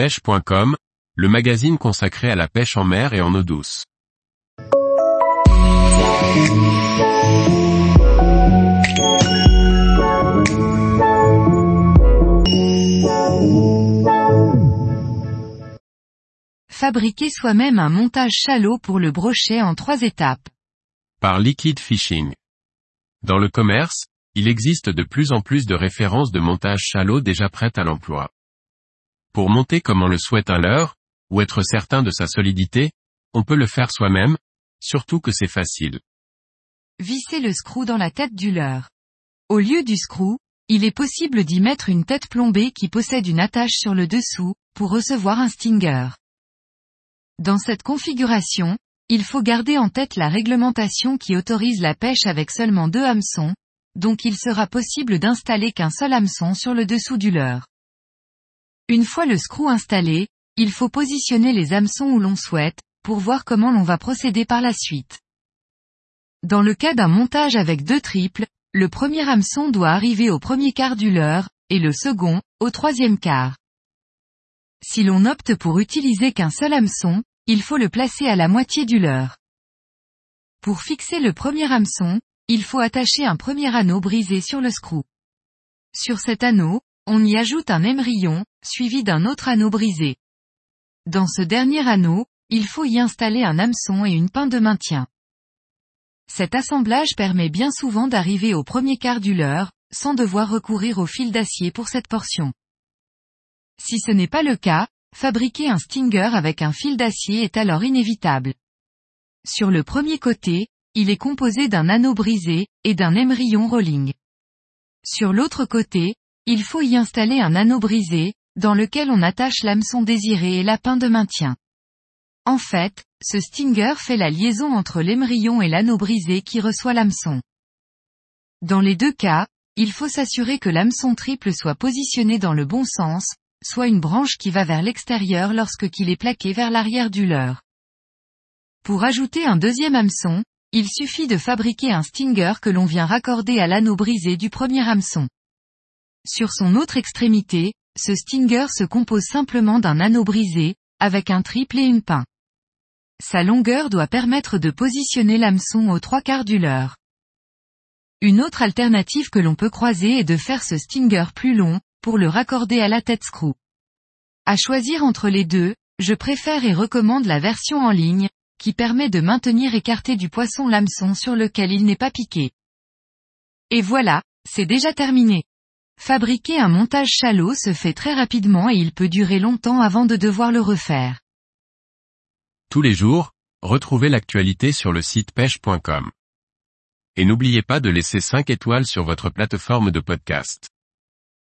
pêche.com, le magazine consacré à la pêche en mer et en eau douce. Fabriquer soi-même un montage chalot pour le brochet en trois étapes. Par Liquid Fishing. Dans le commerce, il existe de plus en plus de références de montage chalot déjà prêtes à l'emploi. Pour monter comme on le souhaite un leurre, ou être certain de sa solidité, on peut le faire soi-même, surtout que c'est facile. Visser le screw dans la tête du leurre. Au lieu du screw, il est possible d'y mettre une tête plombée qui possède une attache sur le dessous, pour recevoir un stinger. Dans cette configuration, il faut garder en tête la réglementation qui autorise la pêche avec seulement deux hameçons, donc il sera possible d'installer qu'un seul hameçon sur le dessous du leurre. Une fois le screw installé, il faut positionner les hameçons où l'on souhaite, pour voir comment l'on va procéder par la suite. Dans le cas d'un montage avec deux triples, le premier hameçon doit arriver au premier quart du leurre, et le second, au troisième quart. Si l'on opte pour utiliser qu'un seul hameçon, il faut le placer à la moitié du leurre. Pour fixer le premier hameçon, il faut attacher un premier anneau brisé sur le screw. Sur cet anneau, on y ajoute un émerillon, suivi d'un autre anneau brisé. Dans ce dernier anneau, il faut y installer un hameçon et une pince de maintien. Cet assemblage permet bien souvent d'arriver au premier quart du leurre, sans devoir recourir au fil d'acier pour cette portion. Si ce n'est pas le cas, fabriquer un stinger avec un fil d'acier est alors inévitable. Sur le premier côté, il est composé d'un anneau brisé, et d'un émerillon rolling. Sur l'autre côté, il faut y installer un anneau brisé, dans lequel on attache l'hameçon désiré et la pince de maintien. En fait, ce stinger fait la liaison entre l'émerillon et l'anneau brisé qui reçoit l'hameçon. Dans les deux cas, il faut s'assurer que l'hameçon triple soit positionné dans le bon sens, soit une branche qui va vers l'extérieur lorsque qu'il est plaqué vers l'arrière du leurre. Pour ajouter un deuxième hameçon, il suffit de fabriquer un stinger que l'on vient raccorder à l'anneau brisé du premier hameçon. Sur son autre extrémité, ce stinger se compose simplement d'un anneau brisé, avec un triple et une pin. Sa longueur doit permettre de positionner l'hameçon aux trois quarts du leurre. Une autre alternative que l'on peut croiser est de faire ce stinger plus long, pour le raccorder à la tête screw. À choisir entre les deux, je préfère et recommande la version en ligne, qui permet de maintenir écarté du poisson l'hameçon sur lequel il n'est pas piqué. Et voilà, c'est déjà terminé. Fabriquer un montage chalot se fait très rapidement et il peut durer longtemps avant de devoir le refaire. Tous les jours, retrouvez l'actualité sur le site pêche.com. Et n'oubliez pas de laisser 5 étoiles sur votre plateforme de podcast.